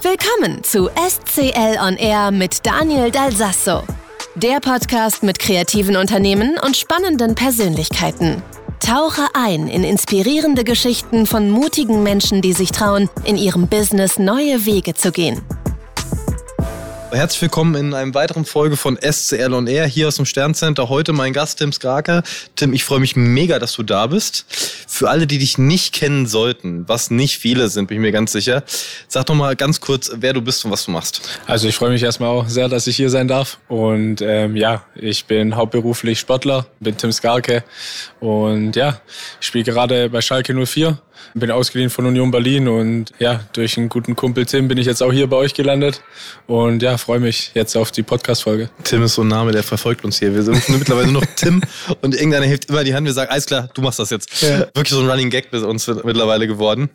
Willkommen zu SCL On Air mit Daniel Dalsasso. Der Podcast mit kreativen Unternehmen und spannenden Persönlichkeiten. Tauche ein in inspirierende Geschichten von mutigen Menschen, die sich trauen, in ihrem Business neue Wege zu gehen. Herzlich willkommen in einem weiteren Folge von SCL On Air hier aus dem Sterncenter. Heute mein Gast Tim Skrake. Tim, ich freue mich mega, dass du da bist. Für alle, die dich nicht kennen sollten, was nicht viele sind, bin ich mir ganz sicher, sag doch mal ganz kurz, wer du bist und was du machst. Also ich freue mich erstmal auch sehr, dass ich hier sein darf. Und ähm, ja, ich bin hauptberuflich Sportler, bin Tim Skarke und ja, ich spiele gerade bei Schalke 04 bin ausgeliehen von Union Berlin und ja, durch einen guten Kumpel Tim bin ich jetzt auch hier bei euch gelandet und ja, freue mich jetzt auf die Podcast-Folge. Tim ist so ein Name, der verfolgt uns hier. Wir sind mittlerweile nur noch Tim und irgendeiner hilft immer die Hand. Wir sagen, alles klar, du machst das jetzt. Ja. Wirklich so ein Running Gag bei uns mittlerweile geworden.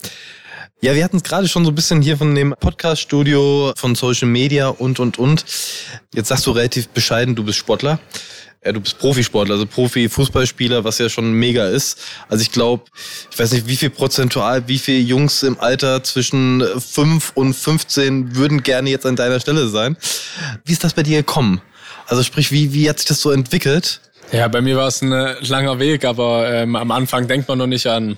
Ja, wir hatten es gerade schon so ein bisschen hier von dem Podcast-Studio, von Social Media und, und, und. Jetzt sagst du relativ bescheiden, du bist Sportler. Ja, du bist Profisportler, also Profi-Fußballspieler, was ja schon mega ist. Also ich glaube, ich weiß nicht, wie viel prozentual, wie viele Jungs im Alter zwischen 5 und 15 würden gerne jetzt an deiner Stelle sein. Wie ist das bei dir gekommen? Also sprich, wie, wie hat sich das so entwickelt? Ja, bei mir war es ein äh, langer Weg, aber ähm, am Anfang denkt man noch nicht an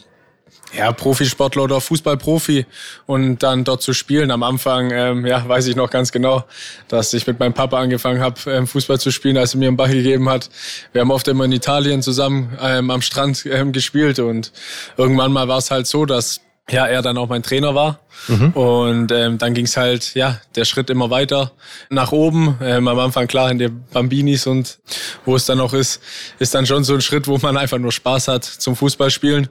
ja, Profisportler oder Fußballprofi und dann dort zu spielen. Am Anfang, ähm, ja, weiß ich noch ganz genau, dass ich mit meinem Papa angefangen habe, ähm, Fußball zu spielen, als er mir einen Ball gegeben hat. Wir haben oft immer in Italien zusammen ähm, am Strand ähm, gespielt und irgendwann mal war es halt so, dass ja, er dann auch mein Trainer war. Mhm. Und ähm, dann ging's halt, ja, der Schritt immer weiter nach oben. Ähm, am Anfang klar in den Bambinis und wo es dann noch ist, ist dann schon so ein Schritt, wo man einfach nur Spaß hat zum Fußballspielen.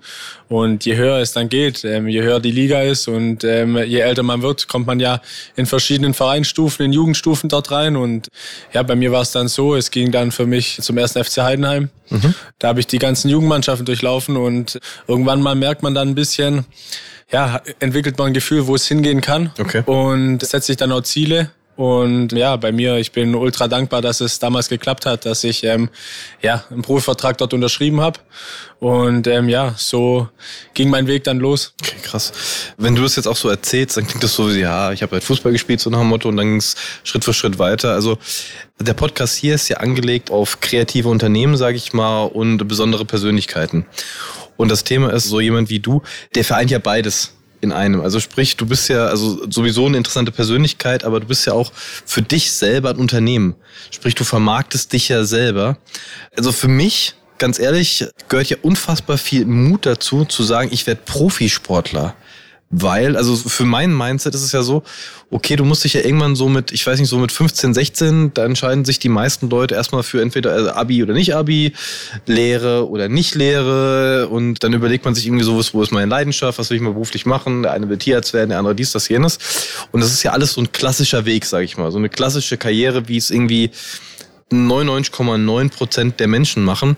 Und je höher es dann geht, ähm, je höher die Liga ist und ähm, je älter man wird, kommt man ja in verschiedenen Vereinsstufen, in Jugendstufen dort rein. Und ja, bei mir war es dann so, es ging dann für mich zum ersten FC Heidenheim. Mhm. Da habe ich die ganzen Jugendmannschaften durchlaufen und irgendwann mal merkt man dann ein bisschen, ja, entwickelt man ein Gefühl, wo es hingehen kann okay. und setzt sich dann auch Ziele. Und ja, bei mir, ich bin ultra dankbar, dass es damals geklappt hat, dass ich ähm, ja einen Profivertrag dort unterschrieben habe. Und ähm, ja, so ging mein Weg dann los. Okay, krass. Wenn du das jetzt auch so erzählst, dann klingt das so, ja, ich habe halt Fußball gespielt, so nach dem Motto, und dann ging es Schritt für Schritt weiter. Also der Podcast hier ist ja angelegt auf kreative Unternehmen, sage ich mal, und besondere Persönlichkeiten. Und das Thema ist so jemand wie du, der vereint ja beides in einem. Also sprich, du bist ja also sowieso eine interessante Persönlichkeit, aber du bist ja auch für dich selber ein Unternehmen. Sprich, du vermarktest dich ja selber. Also für mich, ganz ehrlich, gehört ja unfassbar viel Mut dazu, zu sagen, ich werde Profisportler. Weil, also für mein Mindset ist es ja so, okay, du musst dich ja irgendwann so mit, ich weiß nicht, so mit 15, 16, da entscheiden sich die meisten Leute erstmal für entweder also Abi oder nicht Abi, Lehre oder nicht Lehre. Und dann überlegt man sich irgendwie so, wo ist meine Leidenschaft, was will ich mal beruflich machen, der eine will Tierarzt werden, der andere dies, das, jenes. Und das ist ja alles so ein klassischer Weg, sag ich mal, so eine klassische Karriere, wie es irgendwie 99,9 Prozent der Menschen machen.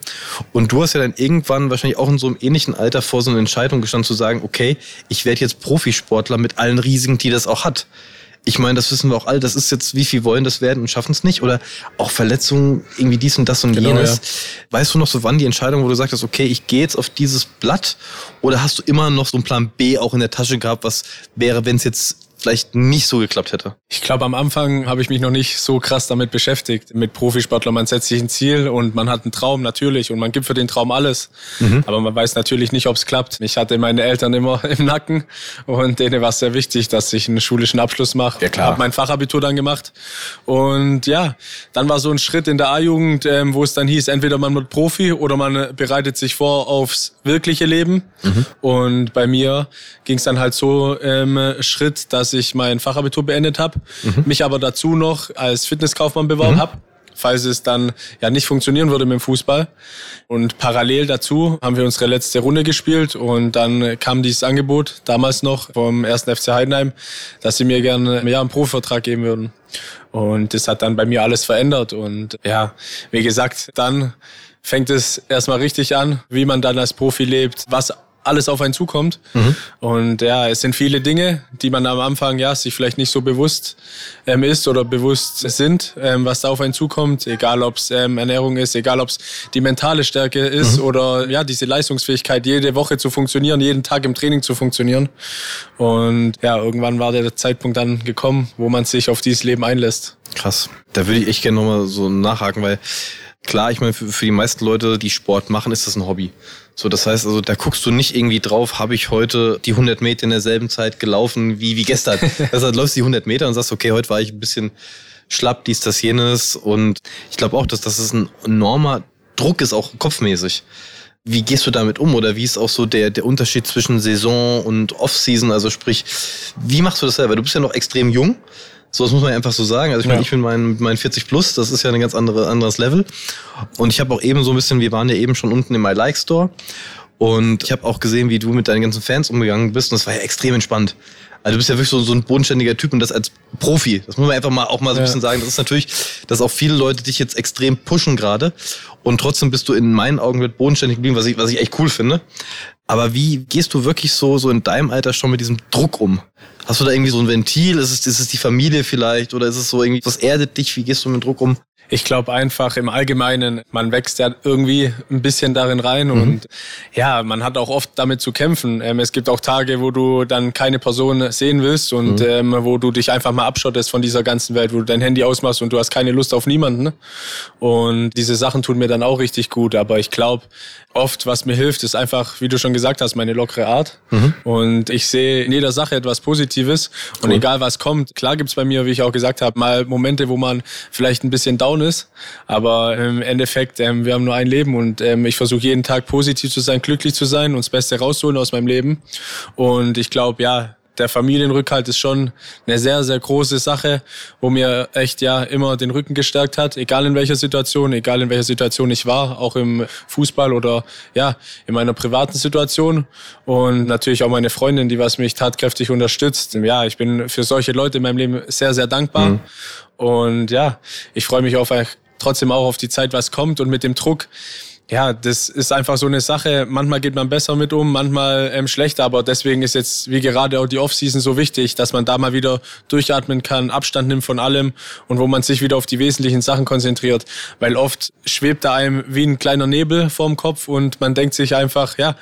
Und du hast ja dann irgendwann wahrscheinlich auch in so einem ähnlichen Alter vor so einer Entscheidung gestanden zu sagen, okay, ich werde jetzt Profisportler mit allen Risiken, die das auch hat. Ich meine, das wissen wir auch alle, das ist jetzt, wie viel wollen das werden und schaffen es nicht? Oder auch Verletzungen, irgendwie dies und das und genau, jenes. Ja. Weißt du noch so, wann die Entscheidung, wo du sagtest, okay, ich gehe jetzt auf dieses Blatt? Oder hast du immer noch so einen Plan B auch in der Tasche gehabt, was wäre, wenn es jetzt vielleicht nicht so geklappt hätte? Ich glaube, am Anfang habe ich mich noch nicht so krass damit beschäftigt. Mit Profisportler, man setzt sich ein Ziel und man hat einen Traum natürlich und man gibt für den Traum alles. Mhm. Aber man weiß natürlich nicht, ob es klappt. Ich hatte meine Eltern immer im Nacken und denen war es sehr wichtig, dass ich einen schulischen Abschluss mache. Ja, klar. Habe mein Fachabitur dann gemacht und ja, dann war so ein Schritt in der A-Jugend, ähm, wo es dann hieß, entweder man wird Profi oder man bereitet sich vor aufs wirkliche Leben. Mhm. Und bei mir ging es dann halt so ähm, Schritt, dass ich mein Fachabitur beendet habe, mhm. mich aber dazu noch als Fitnesskaufmann beworben mhm. habe falls es dann ja nicht funktionieren würde mit dem Fußball. Und parallel dazu haben wir unsere letzte Runde gespielt und dann kam dieses Angebot, damals noch vom ersten FC Heidenheim, dass sie mir gerne ja, einen Profivertrag geben würden. Und das hat dann bei mir alles verändert. Und ja, wie gesagt, dann fängt es erstmal richtig an, wie man dann als Profi lebt, was alles auf einen zukommt. Mhm. Und ja, es sind viele Dinge, die man am Anfang ja sich vielleicht nicht so bewusst ähm, ist oder bewusst sind, ähm, was da auf einen zukommt. Egal ob es ähm, Ernährung ist, egal ob es die mentale Stärke ist mhm. oder ja diese Leistungsfähigkeit, jede Woche zu funktionieren, jeden Tag im Training zu funktionieren. Und ja, irgendwann war der Zeitpunkt dann gekommen, wo man sich auf dieses Leben einlässt. Krass. Da würde ich echt gerne nochmal so nachhaken, weil klar, ich meine, für, für die meisten Leute, die Sport machen, ist das ein Hobby. So, das heißt also, da guckst du nicht irgendwie drauf, habe ich heute die 100 Meter in derselben Zeit gelaufen wie, wie gestern. das heißt, läufst die 100 Meter und sagst, okay, heute war ich ein bisschen schlapp, dies, das, jenes. Und ich glaube auch, dass das ist ein enormer Druck ist, auch kopfmäßig. Wie gehst du damit um oder wie ist auch so der, der Unterschied zwischen Saison und Off-Season? Also sprich, wie machst du das selber? Du bist ja noch extrem jung. So, das muss man einfach so sagen. Also ich meine, ja. ich bin mein, mein 40 plus, das ist ja ein ganz andere, anderes Level. Und ich habe auch eben so ein bisschen, wir waren ja eben schon unten im My Like Store. Und ich habe auch gesehen, wie du mit deinen ganzen Fans umgegangen bist. Und das war ja extrem entspannt. Also du bist ja wirklich so, so ein bodenständiger Typ und das als Profi. Das muss man einfach mal auch mal so ein bisschen sagen. Das ist natürlich, dass auch viele Leute dich jetzt extrem pushen gerade. Und trotzdem bist du in meinen Augen mit bodenständig geblieben, was ich, was ich echt cool finde. Aber wie gehst du wirklich so, so in deinem Alter schon mit diesem Druck um? Hast du da irgendwie so ein Ventil? Ist es, ist es die Familie vielleicht? Oder ist es so irgendwie, was erdet dich? Wie gehst du mit Druck um? Ich glaube einfach im Allgemeinen, man wächst ja irgendwie ein bisschen darin rein mhm. und ja, man hat auch oft damit zu kämpfen. Ähm, es gibt auch Tage, wo du dann keine Person sehen willst und mhm. ähm, wo du dich einfach mal abschottest von dieser ganzen Welt, wo du dein Handy ausmachst und du hast keine Lust auf niemanden. Und diese Sachen tun mir dann auch richtig gut. Aber ich glaube, oft, was mir hilft, ist einfach, wie du schon gesagt hast, meine lockere Art. Mhm. Und ich sehe in jeder Sache etwas Positives. Und cool. egal was kommt, klar gibt's bei mir, wie ich auch gesagt habe, mal Momente, wo man vielleicht ein bisschen down ist. Aber im Endeffekt, ähm, wir haben nur ein Leben und ähm, ich versuche jeden Tag positiv zu sein, glücklich zu sein und das Beste rauszuholen aus meinem Leben. Und ich glaube, ja, der Familienrückhalt ist schon eine sehr, sehr große Sache, wo mir echt ja immer den Rücken gestärkt hat, egal in welcher Situation, egal in welcher Situation ich war, auch im Fußball oder ja, in meiner privaten Situation. Und natürlich auch meine Freundin, die was mich tatkräftig unterstützt. Ja, ich bin für solche Leute in meinem Leben sehr, sehr dankbar. Mhm. Und ja, ich freue mich auf trotzdem auch auf die Zeit, was kommt und mit dem Druck ja, das ist einfach so eine Sache. Manchmal geht man besser mit um, manchmal ähm, schlechter. Aber deswegen ist jetzt wie gerade auch die Offseason so wichtig, dass man da mal wieder durchatmen kann, Abstand nimmt von allem und wo man sich wieder auf die wesentlichen Sachen konzentriert. Weil oft schwebt da einem wie ein kleiner Nebel vorm Kopf und man denkt sich einfach, ja,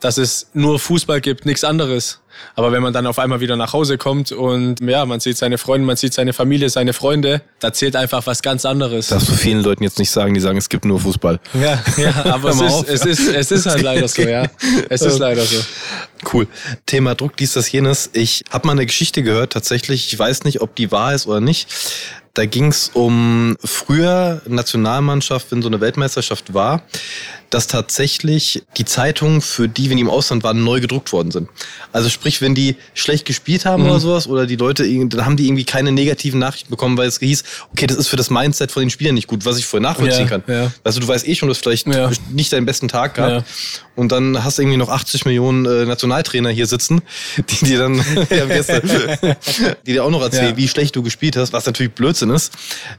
dass es nur Fußball gibt, nichts anderes. Aber wenn man dann auf einmal wieder nach Hause kommt und ja, man sieht seine Freunde, man sieht seine Familie, seine Freunde, da zählt einfach was ganz anderes. Darfst du vielen Leuten jetzt nicht sagen, die sagen, es gibt nur Fußball. Ja, ja aber es ist, es, ist, es ist halt leider so, ja. Es ist leider so. Cool. Thema Druck, dies, das, jenes. Ich habe mal eine Geschichte gehört, tatsächlich. Ich weiß nicht, ob die wahr ist oder nicht. Da ging es um früher Nationalmannschaft, wenn so eine Weltmeisterschaft war dass tatsächlich die Zeitungen, für die, wenn die im Ausland waren, neu gedruckt worden sind. Also sprich, wenn die schlecht gespielt haben mhm. oder sowas, oder die Leute, dann haben die irgendwie keine negativen Nachrichten bekommen, weil es hieß, okay, das ist für das Mindset von den Spielern nicht gut, was ich voll nachvollziehen ja, kann. Ja. Also du weißt eh schon, du hast vielleicht ja. nicht deinen besten Tag gehabt. Ja. Und dann hast du irgendwie noch 80 Millionen äh, Nationaltrainer hier sitzen, die dir dann, gestern, die dir auch noch erzählen, wie schlecht du gespielt hast, was natürlich Blödsinn ist.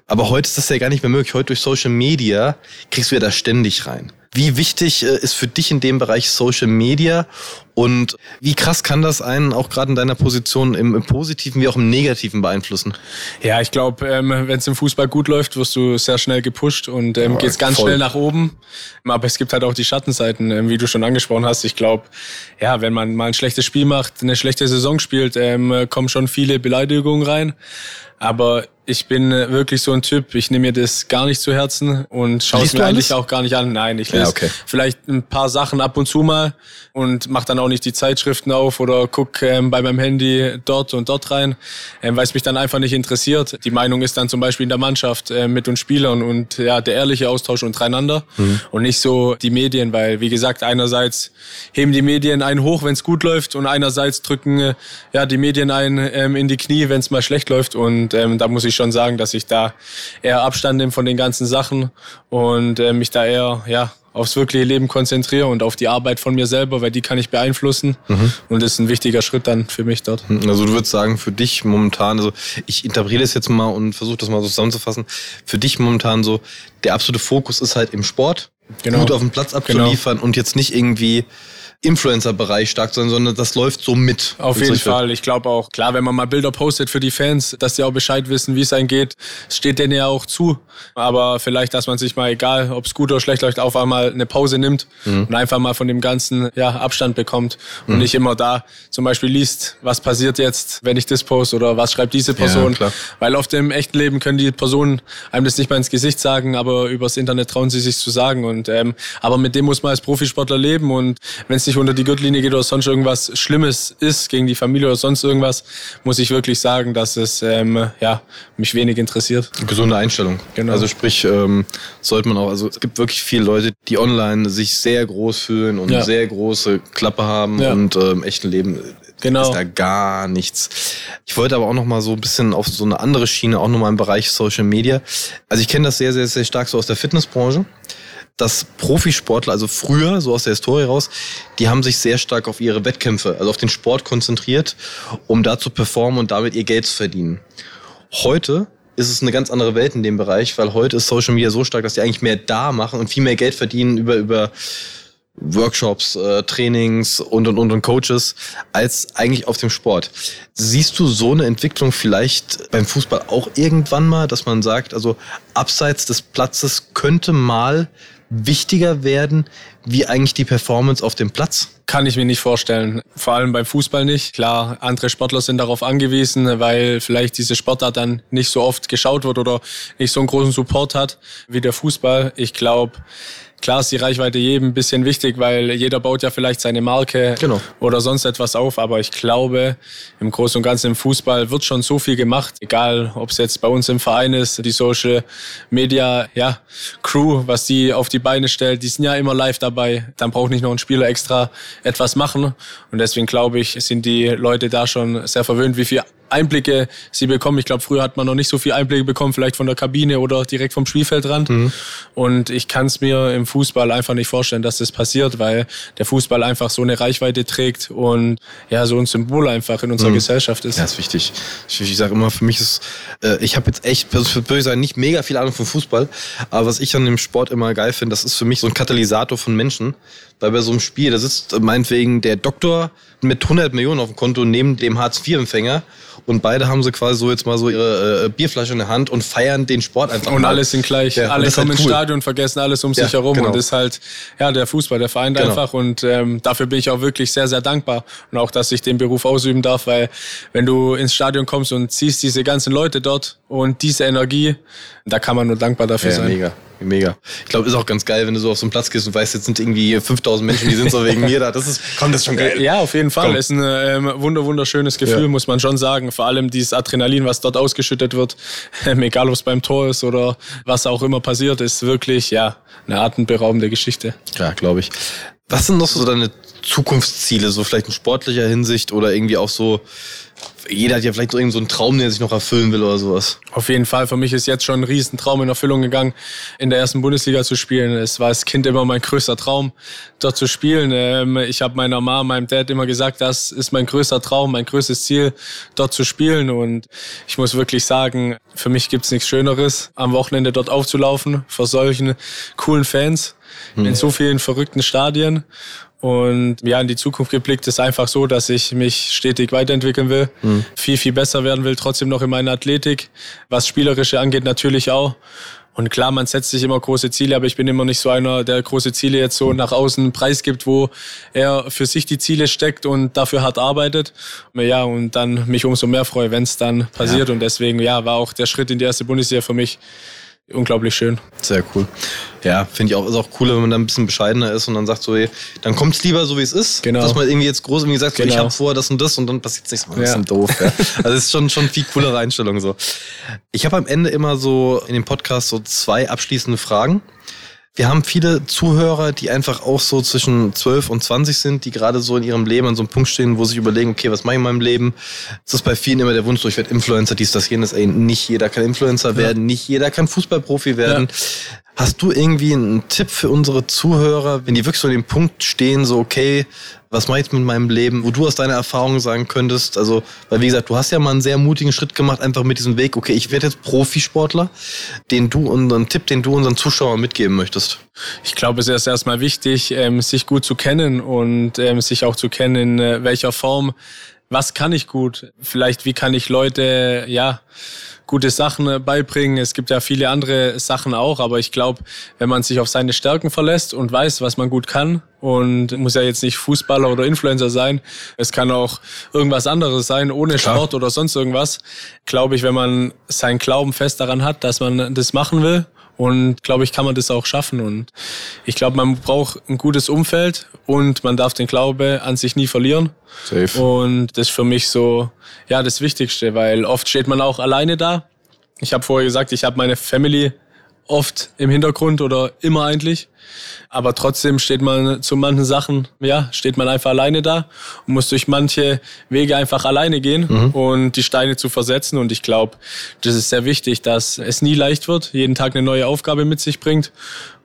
Aber heute ist das ja gar nicht mehr möglich. Heute durch Social Media kriegst du ja da ständig rein. Wie wichtig äh, ist für dich in dem Bereich Social Media und wie krass kann das einen auch gerade in deiner Position im, im, Positiven wie auch im Negativen beeinflussen? Ja, ich glaube, ähm, wenn es im Fußball gut läuft, wirst du sehr schnell gepusht und ähm, ja, geht's ganz voll. schnell nach oben. Aber es gibt halt auch die Schattenseiten, ähm, wie du schon angesprochen hast. Ich glaube, ja, wenn man mal ein schlechtes Spiel macht, eine schlechte Saison spielt, ähm, kommen schon viele Beleidigungen rein. Aber ich bin äh, wirklich so ein Typ, ich nehme mir das gar nicht zu Herzen und schaue es mir eigentlich auch gar nicht an. Nein, ich lese ja, okay. vielleicht ein paar Sachen ab und zu mal und mache dann auch nicht die Zeitschriften auf oder guck ähm, bei meinem Handy dort und dort rein, ähm, weil es mich dann einfach nicht interessiert. Die Meinung ist dann zum Beispiel in der Mannschaft äh, mit uns Spielern und ja, der ehrliche Austausch untereinander mhm. und nicht so die Medien, weil wie gesagt, einerseits heben die Medien einen hoch, wenn es gut läuft und einerseits drücken äh, ja die Medien einen ähm, in die Knie, wenn es mal schlecht läuft und ähm, da muss ich schon sagen, dass ich da eher Abstand nehme von den ganzen Sachen und äh, mich da eher ja aufs wirkliche Leben konzentriere und auf die Arbeit von mir selber, weil die kann ich beeinflussen. Mhm. Und das ist ein wichtiger Schritt dann für mich dort. Also du würdest sagen, für dich momentan, also ich interpretiere das jetzt mal und versuche das mal so zusammenzufassen, für dich momentan so, der absolute Fokus ist halt im Sport, genau. gut auf dem Platz abzuliefern genau. und jetzt nicht irgendwie Influencer-Bereich stark sein, sondern das läuft so mit. Auf jeden Fall. Ich glaube auch, klar, wenn man mal Bilder postet für die Fans, dass die auch Bescheid wissen, wie es einem geht, steht denen ja auch zu. Aber vielleicht, dass man sich mal, egal ob es gut oder schlecht läuft, auf einmal eine Pause nimmt mhm. und einfach mal von dem Ganzen ja, Abstand bekommt und mhm. nicht immer da zum Beispiel liest, was passiert jetzt, wenn ich das poste oder was schreibt diese Person. Ja, Weil oft im echten Leben können die Personen einem das nicht mal ins Gesicht sagen, aber übers Internet trauen sie sich zu sagen. Und ähm, aber mit dem muss man als Profisportler leben und wenn es nicht unter die Gürtellinie geht oder sonst irgendwas Schlimmes ist gegen die Familie oder sonst irgendwas, muss ich wirklich sagen, dass es ähm, ja, mich wenig interessiert. Gesunde Einstellung. Genau. Also sprich, ähm, sollte man auch, also es gibt wirklich viele Leute, die online sich sehr groß fühlen und ja. sehr große Klappe haben ja. und äh, im echten Leben genau. ist da gar nichts. Ich wollte aber auch noch mal so ein bisschen auf so eine andere Schiene, auch noch mal im Bereich Social Media. Also ich kenne das sehr, sehr, sehr stark so aus der Fitnessbranche dass Profisportler, also früher, so aus der Historie raus, die haben sich sehr stark auf ihre Wettkämpfe, also auf den Sport konzentriert, um da zu performen und damit ihr Geld zu verdienen. Heute ist es eine ganz andere Welt in dem Bereich, weil heute ist Social Media so stark, dass die eigentlich mehr da machen und viel mehr Geld verdienen über, über Workshops, äh, Trainings und, und, und, und Coaches als eigentlich auf dem Sport. Siehst du so eine Entwicklung vielleicht beim Fußball auch irgendwann mal, dass man sagt, also abseits des Platzes könnte mal wichtiger werden, wie eigentlich die Performance auf dem Platz? Kann ich mir nicht vorstellen. Vor allem beim Fußball nicht. Klar, andere Sportler sind darauf angewiesen, weil vielleicht diese Sportart dann nicht so oft geschaut wird oder nicht so einen großen Support hat wie der Fußball. Ich glaube, Klar ist die Reichweite jedem ein bisschen wichtig, weil jeder baut ja vielleicht seine Marke genau. oder sonst etwas auf. Aber ich glaube, im Großen und Ganzen im Fußball wird schon so viel gemacht. Egal, ob es jetzt bei uns im Verein ist, die Social Media ja, Crew, was die auf die Beine stellt, die sind ja immer live dabei. Dann braucht nicht noch ein Spieler extra etwas machen. Und deswegen glaube ich, sind die Leute da schon sehr verwöhnt, wie viel Einblicke sie bekommen. Ich glaube, früher hat man noch nicht so viel Einblicke bekommen, vielleicht von der Kabine oder direkt vom Spielfeldrand. Mhm. Und ich kann es mir im Fußball einfach nicht vorstellen, dass das passiert, weil der Fußball einfach so eine Reichweite trägt und ja, so ein Symbol einfach in unserer mhm. Gesellschaft ist. Ja, ist wichtig. Ich, ich sage immer, für mich ist, äh, ich habe jetzt echt, würde ich sagen, nicht mega viel Ahnung vom Fußball, aber was ich an dem Sport immer geil finde, das ist für mich so ein Katalysator von Menschen. Weil bei so einem Spiel, da sitzt meinetwegen der Doktor mit 100 Millionen auf dem Konto neben dem Hartz-IV-Empfänger und beide haben sie quasi so jetzt mal so ihre äh, Bierflasche in der Hand und feiern den Sport einfach. Und mal. alle sind gleich. Ja, alle kommen halt cool. ins Stadion und vergessen alles um ja, sich herum. Genau. Und das ist halt, ja, der Fußball, der vereint genau. einfach. Und ähm, dafür bin ich auch wirklich sehr, sehr dankbar. Und auch, dass ich den Beruf ausüben darf, weil wenn du ins Stadion kommst und siehst diese ganzen Leute dort und diese Energie, da kann man nur dankbar dafür ja, sein. Mega. Mega. Ich glaube, ist auch ganz geil, wenn du so auf so einen Platz gehst und weißt, jetzt sind irgendwie 5000 Menschen, die sind so wegen mir da. Das ist, komm, das ist schon geil. Ja, auf jeden Fall. Komm. Ist ein ähm, wunder, wunderschönes Gefühl, ja. muss man schon sagen. Vor allem dieses Adrenalin, was dort ausgeschüttet wird, ähm, egal ob es beim Tor ist oder was auch immer passiert, ist wirklich, ja, eine atemberaubende Geschichte. Ja, glaube ich. Was sind noch so deine Zukunftsziele, so vielleicht in sportlicher Hinsicht oder irgendwie auch so jeder hat ja vielleicht so einen Traum, der sich noch erfüllen will oder sowas. Auf jeden Fall. Für mich ist jetzt schon ein Riesentraum in Erfüllung gegangen, in der ersten Bundesliga zu spielen. Es war als Kind immer mein größter Traum, dort zu spielen. Ähm, ich habe meiner Mama, meinem Dad immer gesagt, das ist mein größter Traum, mein größtes Ziel, dort zu spielen. Und ich muss wirklich sagen, für mich gibt's nichts Schöneres, am Wochenende dort aufzulaufen, vor solchen coolen Fans, in hm. so vielen verrückten Stadien. Und ja, in die Zukunft geblickt ist einfach so, dass ich mich stetig weiterentwickeln will, mhm. viel, viel besser werden will, trotzdem noch in meiner Athletik, was Spielerische angeht natürlich auch. Und klar, man setzt sich immer große Ziele, aber ich bin immer nicht so einer, der große Ziele jetzt so nach außen preisgibt, wo er für sich die Ziele steckt und dafür hart arbeitet. Ja, und dann mich umso mehr freue, wenn es dann passiert. Ja. Und deswegen, ja, war auch der Schritt in die erste Bundesliga für mich unglaublich schön. Sehr cool. Ja, finde ich auch, ist auch cooler, wenn man dann ein bisschen bescheidener ist und dann sagt so, ey, dann kommt's lieber so, wie es ist. Genau. Dass man irgendwie jetzt groß irgendwie sagt, genau. so, ich habe vor das und das und dann passiert's nichts mehr. Das ist doof. Ja. Also das ist schon, schon viel coolere Einstellung so. Ich habe am Ende immer so in dem Podcast so zwei abschließende Fragen. Wir haben viele Zuhörer, die einfach auch so zwischen 12 und 20 sind, die gerade so in ihrem Leben an so einem Punkt stehen, wo sie sich überlegen, okay, was mache ich in meinem Leben? Es ist bei vielen immer der Wunsch, so ich werde Influencer, dies, das, jenes. Ey, nicht jeder kann Influencer ja. werden, nicht jeder kann Fußballprofi werden. Ja. Hast du irgendwie einen Tipp für unsere Zuhörer, wenn die wirklich so an dem Punkt stehen, so okay, was mache ich jetzt mit meinem Leben, wo du aus deiner Erfahrung sagen könntest, also, weil wie gesagt, du hast ja mal einen sehr mutigen Schritt gemacht, einfach mit diesem Weg, okay, ich werde jetzt Profisportler, den du unseren Tipp, den du unseren Zuschauern mitgeben möchtest. Ich glaube, es ist erstmal wichtig, ähm, sich gut zu kennen und ähm, sich auch zu kennen, in äh, welcher Form, was kann ich gut, vielleicht wie kann ich Leute, ja, gute Sachen äh, beibringen. Es gibt ja viele andere Sachen auch, aber ich glaube, wenn man sich auf seine Stärken verlässt und weiß, was man gut kann und muss ja jetzt nicht Fußballer oder Influencer sein, es kann auch irgendwas anderes sein, ohne Klar. Sport oder sonst irgendwas, glaube ich, wenn man seinen Glauben fest daran hat, dass man das machen will und glaube ich, kann man das auch schaffen. Und ich glaube, man braucht ein gutes Umfeld und man darf den Glaube an sich nie verlieren. Safe. Und das ist für mich so, ja, das Wichtigste, weil oft steht man auch alleine da. Ich habe vorher gesagt, ich habe meine Family oft im Hintergrund oder immer eigentlich. Aber trotzdem steht man zu manchen Sachen, ja, steht man einfach alleine da und muss durch manche Wege einfach alleine gehen mhm. und die Steine zu versetzen. Und ich glaube, das ist sehr wichtig, dass es nie leicht wird, jeden Tag eine neue Aufgabe mit sich bringt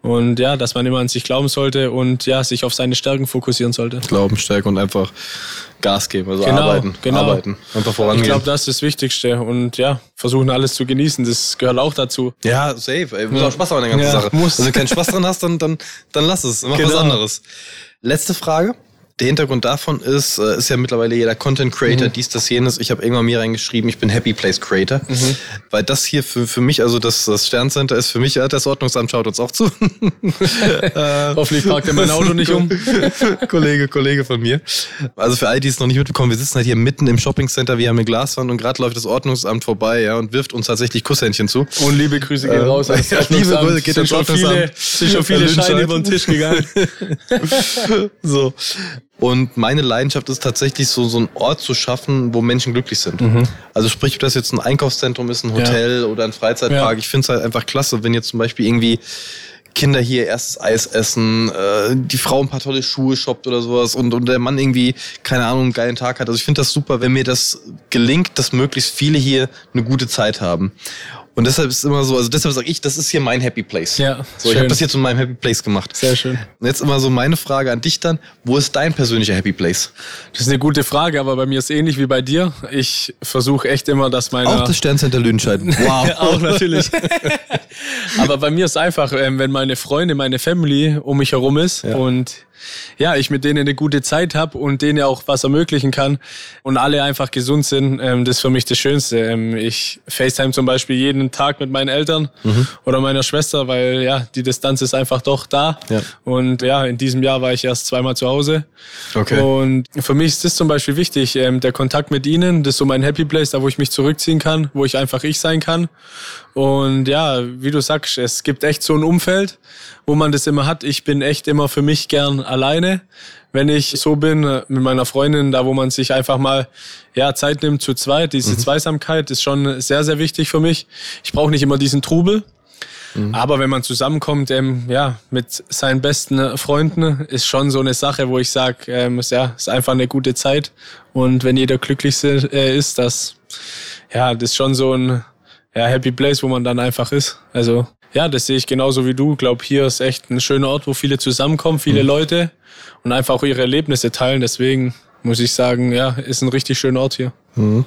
und ja, dass man immer an sich glauben sollte und ja, sich auf seine Stärken fokussieren sollte. Glauben, Stärken und einfach Gas geben, also genau, arbeiten, genau. arbeiten, einfach vorangehen. Ich glaube, das ist das Wichtigste und ja, versuchen alles zu genießen, das gehört auch dazu. Ja, safe, ey. muss ja. auch Spaß haben an der ganzen ja, Sache. Muss. Wenn du keinen Spaß dran hast, dann, dann, dann lass es, mach genau. was anderes. Letzte Frage. Der Hintergrund davon ist, äh, ist ja mittlerweile jeder Content Creator, mhm. dies, das, jenes. Ich habe irgendwann mir reingeschrieben, ich bin Happy Place Creator. Mhm. Weil das hier für, für mich, also das, das Sterncenter ist für mich, das Ordnungsamt schaut uns auch zu. äh, Hoffentlich parkt er mein Auto nicht um. Kollege, Kollege von mir. Also für all die es noch nicht mitbekommen, wir sitzen halt hier mitten im Shoppingcenter, wir haben eine Glaswand und gerade läuft das Ordnungsamt vorbei, ja, und wirft uns tatsächlich Kusshändchen zu. Und liebe Grüße gehen äh, raus. Ja, liebe Grüße geht sind schon viele, sind schon viele Scheine über den Tisch gegangen. so. Und meine Leidenschaft ist tatsächlich so, so einen Ort zu schaffen, wo Menschen glücklich sind. Mhm. Also sprich, ob das jetzt ein Einkaufszentrum ist, ein Hotel ja. oder ein Freizeitpark. Ja. Ich finde es halt einfach klasse, wenn jetzt zum Beispiel irgendwie Kinder hier erstes Eis essen, äh, die Frau ein paar tolle Schuhe shoppt oder sowas und, und der Mann irgendwie, keine Ahnung, einen geilen Tag hat. Also ich finde das super, wenn mir das gelingt, dass möglichst viele hier eine gute Zeit haben. Und deshalb ist immer so, also deshalb sage ich, das ist hier mein Happy Place. Ja. So, schön. ich habe das hier zu meinem Happy Place gemacht. Sehr schön. Und jetzt immer so meine Frage an dich dann, wo ist dein persönlicher Happy Place? Das ist eine gute Frage, aber bei mir ist ähnlich wie bei dir. Ich versuche echt immer, dass meine Auch das Sterncenter Lüdenscheid. Wow. auch natürlich. aber bei mir ist einfach, ähm, wenn meine Freunde, meine Family um mich herum ist ja. und ja, ich mit denen eine gute Zeit habe und denen auch was ermöglichen kann und alle einfach gesund sind, ähm, das ist für mich das Schönste. Ähm, ich FaceTime zum Beispiel jeden Tag mit meinen Eltern mhm. oder meiner Schwester, weil ja, die Distanz ist einfach doch da. Ja. Und ja, in diesem Jahr war ich erst zweimal zu Hause. Okay. Und für mich ist das zum Beispiel wichtig, ähm, der Kontakt mit ihnen, das ist so mein Happy Place, da wo ich mich zurückziehen kann, wo ich einfach ich sein kann. Und ja, wie du sagst, es gibt echt so ein Umfeld, wo man das immer hat. Ich bin echt immer für mich gern alleine, wenn ich so bin äh, mit meiner Freundin, da wo man sich einfach mal ja Zeit nimmt zu zweit. Diese mhm. Zweisamkeit ist schon sehr sehr wichtig für mich. Ich brauche nicht immer diesen Trubel. Mhm. Aber wenn man zusammenkommt, ähm, ja, mit seinen besten Freunden, ist schon so eine Sache, wo ich sage, ähm, ja, ist einfach eine gute Zeit. Und wenn jeder glücklich äh, ist, das, ja, das ist schon so ein ja, Happy Place, wo man dann einfach ist. Also ja, das sehe ich genauso wie du. Ich glaube, hier ist echt ein schöner Ort, wo viele zusammenkommen, viele mhm. Leute und einfach auch ihre Erlebnisse teilen. Deswegen muss ich sagen, ja, ist ein richtig schöner Ort hier. Mhm.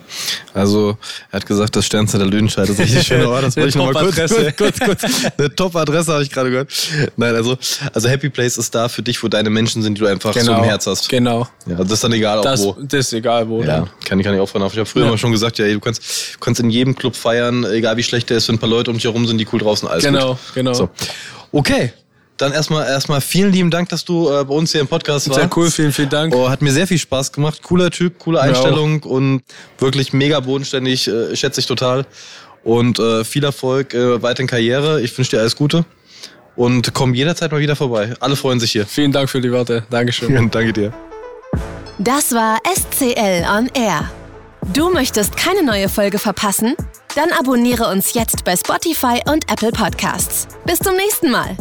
Also, er hat gesagt, das Sternzeit der Lüdenscheid ist richtig schöner Ort. Das wollte ich nochmal kurz, kurz, kurz, kurz. Eine Top-Adresse habe ich gerade gehört. Nein, also, also Happy Place ist da für dich, wo deine Menschen sind, die du einfach genau, so im Herz hast. Genau. Ja, das ist dann egal, das, wo. Das ist egal, wo. Ja, kann, kann ich auch von auf. Ich habe früher ja. immer schon gesagt, ja, du kannst, kannst in jedem Club feiern, egal wie schlecht der ist, wenn ein paar Leute um dich herum sind, die cool draußen alles Genau, gut. genau. So. Okay, dann erstmal erstmal vielen lieben Dank, dass du äh, bei uns hier im Podcast warst. Sehr cool, vielen, vielen Dank. Oh, hat mir sehr viel Spaß gemacht. Cooler Typ, coole Einstellung ja, und wirklich mega bodenständig, äh, schätze ich total. Und äh, viel Erfolg äh, weiter in Karriere. Ich wünsche dir alles Gute. Und komm jederzeit mal wieder vorbei. Alle freuen sich hier. Vielen Dank für die Worte. Dankeschön. Danke dir. Das war SCL on Air. Du möchtest keine neue Folge verpassen? Dann abonniere uns jetzt bei Spotify und Apple Podcasts. Bis zum nächsten Mal.